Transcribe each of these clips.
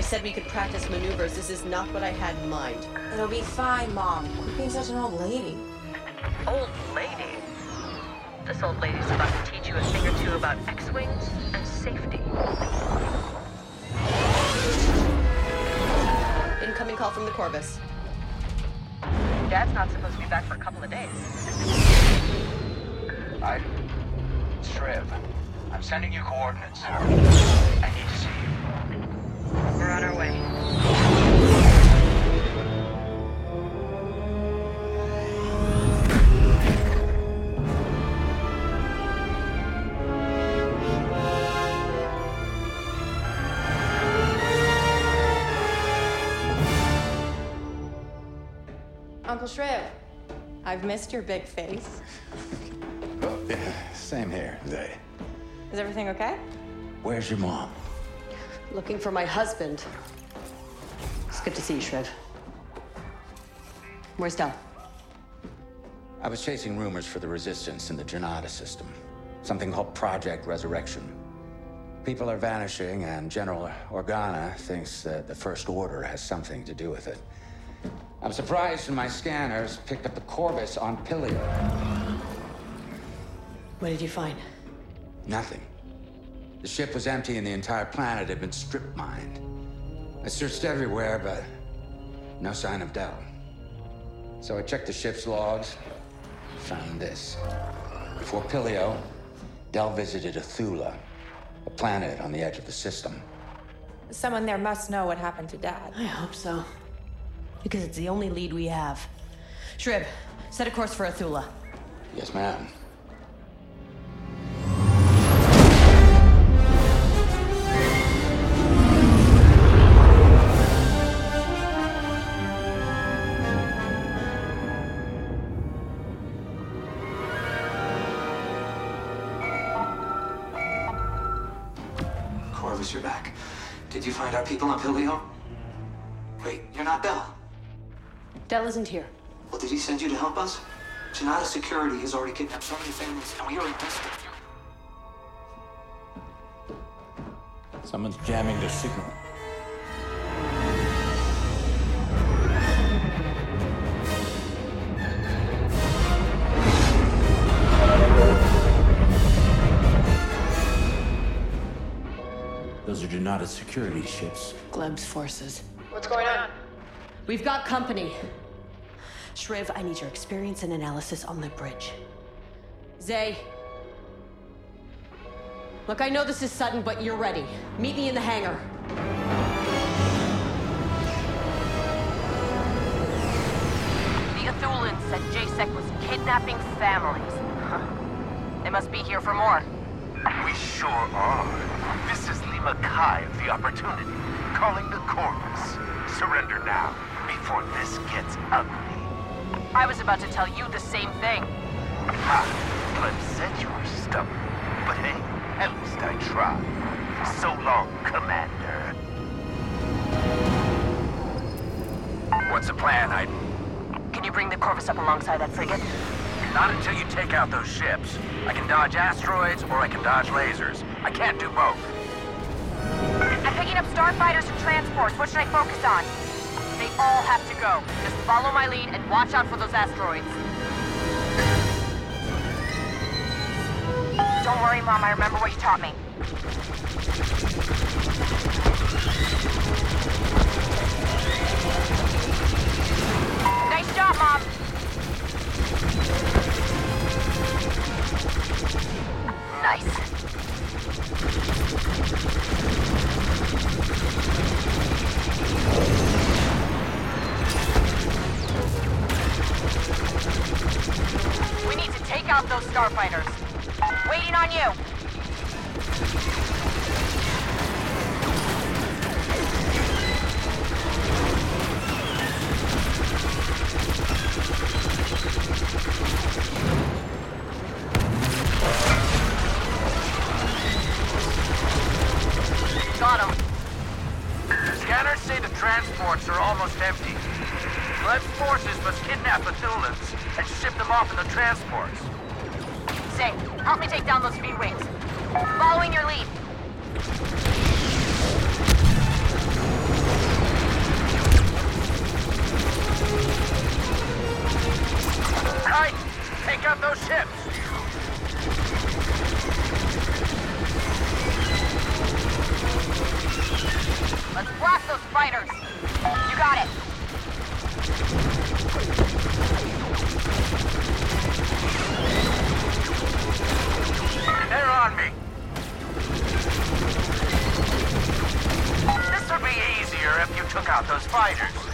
I said we could practice maneuvers, this is not what I had in mind. It'll be fine, Mom. Quit being such an old lady. Old lady? This old lady's about to teach you a thing or two about X-Wings and safety. Incoming call from the Corvus. Dad's not supposed to be back for a couple of days. I... Shriv. I'm sending you coordinates. I need to see you. We're on our way. Uncle Shriv, I've missed your big face. Oh, yeah, same here, Zay. Is everything okay? Where's your mom? Looking for my husband. It's good to see you, Shriv. Where's Del? I was chasing rumors for the resistance in the Janata system. Something called Project Resurrection. People are vanishing, and General Organa thinks that the First Order has something to do with it. I'm surprised when my scanners picked up the Corvus on Pillio. What did you find? Nothing. The ship was empty and the entire planet had been strip mined. I searched everywhere, but no sign of Del. So I checked the ship's logs, found this. Before Pillio, Del visited Athula, a planet on the edge of the system. Someone there must know what happened to Dad. I hope so. Because it's the only lead we have. Shriv, set a course for Athula. Yes, ma'am. People on Pillio? Wait, you're not Del. Dell isn't here. Well, did he send you to help us? Janata Security has already kidnapped so many families, and we are in desperate. Someone's jamming their signal. Those are Janata security ships. Gleb's forces. What's going on? We've got company. Shriv, I need your experience and analysis on the bridge. Zay. Look, I know this is sudden, but you're ready. Meet me in the hangar. The Athulans said JSEC was kidnapping families. Huh. They must be here for more. We sure are. This is Lima Kai of the Opportunity, calling the Corvus. Surrender now, before this gets ugly. I was about to tell you the same thing. Ha! Clem said you were stubborn, but hey, at least I tried. So long, Commander. What's the plan? I... Can you bring the Corvus up alongside that frigate? Not until you take out those ships. I can dodge asteroids or I can dodge lasers. I can't do both. I'm picking up starfighters and transports. What should I focus on? They all have to go. Just follow my lead and watch out for those asteroids. Don't worry, Mom. I remember what you taught me. Nice job, Mom. We need to take out those starfighters. Waiting on you. transports are almost empty. Blood forces must kidnap the Thulans and ship them off in the transports. Zay, help me take down those speed wings. Following your lead. Right, take out those ships. Fighters. You got it. They're on me. This would be easier if you took out those fighters.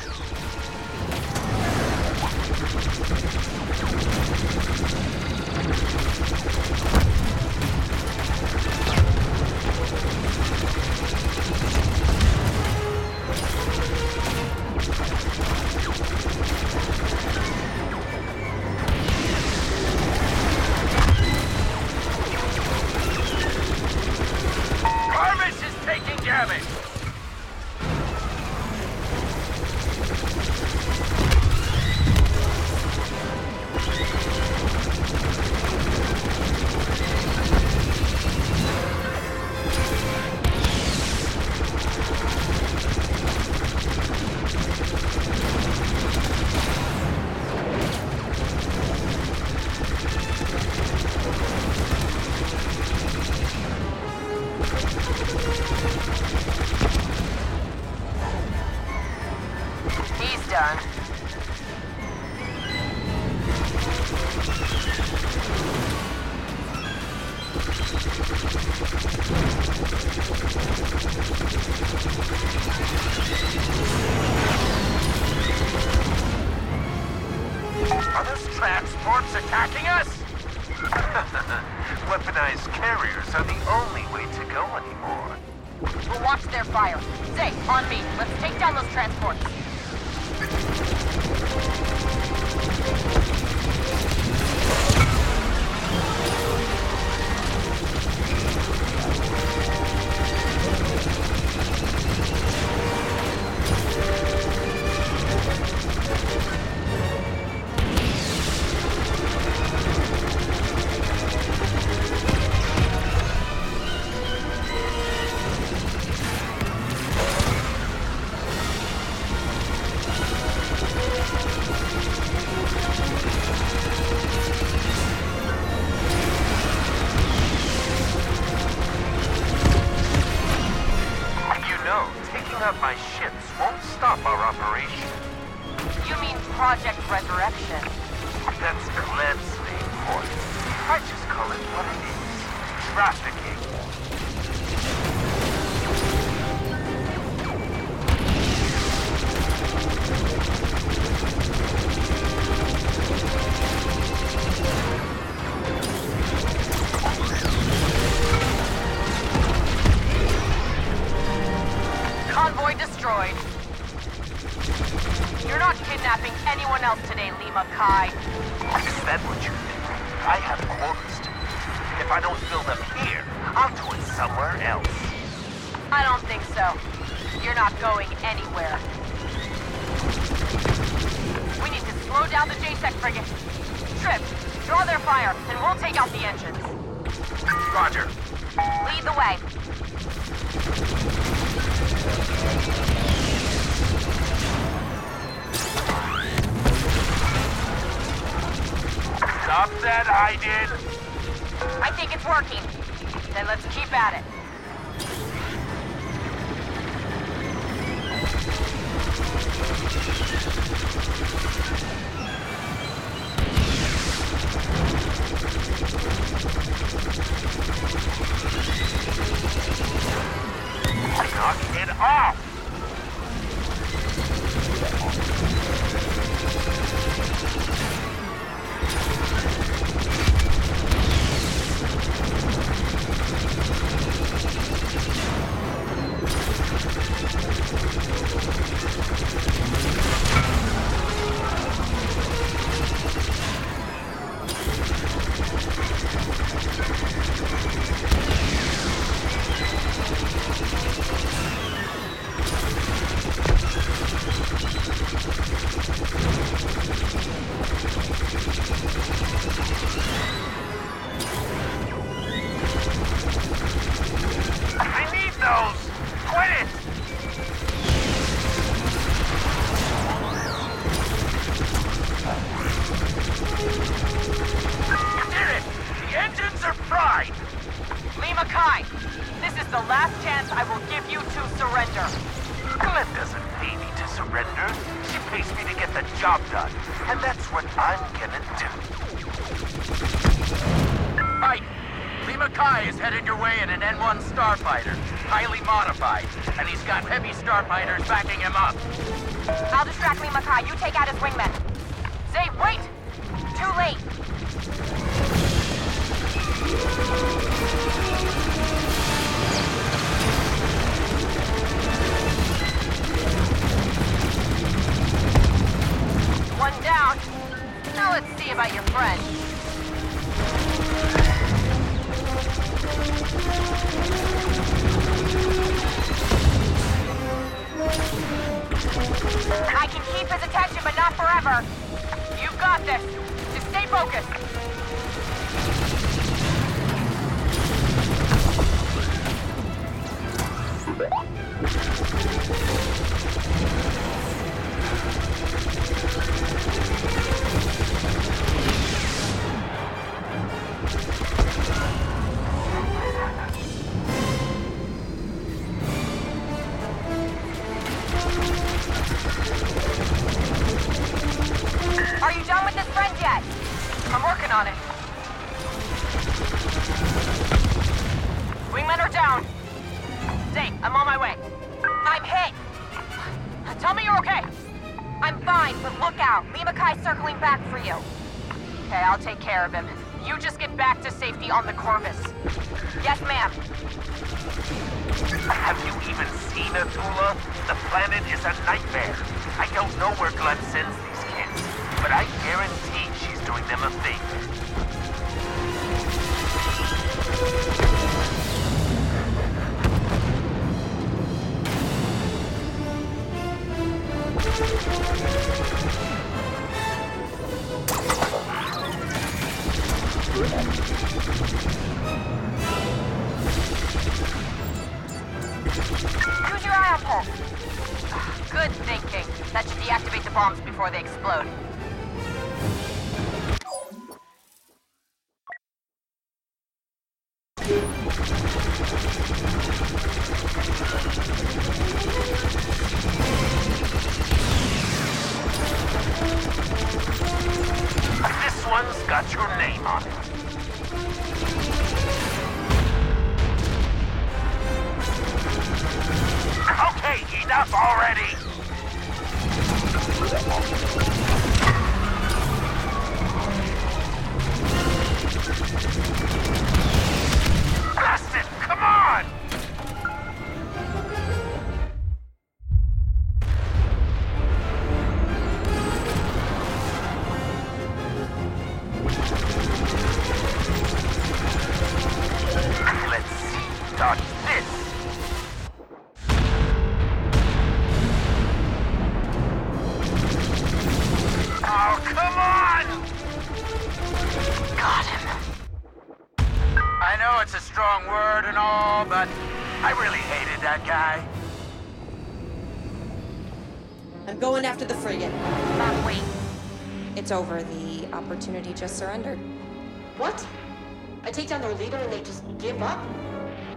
Operation. You mean Project Resurrection? That's for it. I just call it what it is. Trafficking. Today, Lima Kai. Is that what you think? I have orders to meet. If I don't fill them here, I'll do it somewhere else. I don't think so. You're not going anywhere. We need to slow down the JSEC frigate. Trip, draw their fire, and we'll take out the engines. Roger. Lead the way. Stop that, I did. I think it's working. Then let's keep at it. Knock starfighters backing him up. I'll distract Lima Kai. You take out his wingmen. Zay, wait! Too late. One down. Now let's see about your friend. I can keep his attention, but not forever. You've got this. Just stay focused. Take care of him. You just get back to safety on the Corvus. Yes, ma'am. Have you even seen Athula? The planet is a nightmare. I don't know where Glenn sends these kids, but I guarantee she's doing them a favor. Who's your ion pulse? Ah, good thinking. That should deactivate the bombs before they explode. See. Dodge this. Oh, come on! Got him. I know it's a strong word and all, but I really hated that guy. I'm going after the frigate. Mom, wait. It's over. The opportunity just surrendered. What? I take down their leader and they just give up?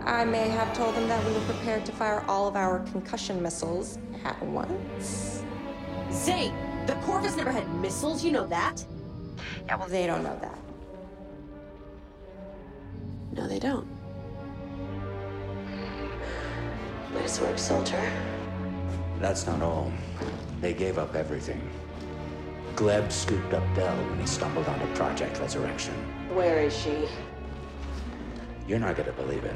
I may have told them that we were prepared to fire all of our concussion missiles at once. Zay, the Corvus never had missiles, you know that? Yeah, well, they don't know that. No, they don't. Nice work, soldier. That's not all. They gave up everything. Gleb scooped up Del when he stumbled onto Project Resurrection. Where is she? You're not gonna believe it.